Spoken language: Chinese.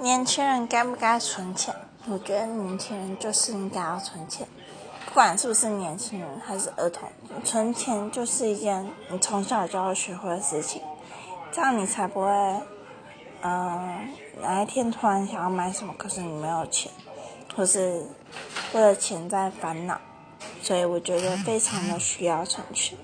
年轻人该不该存钱？我觉得年轻人就是应该要存钱，不管是不是年轻人还是儿童，存钱就是一件你从小就要学会的事情，这样你才不会，嗯，哪一天突然想要买什么，可是你没有钱，或是为了钱在烦恼，所以我觉得非常的需要存钱。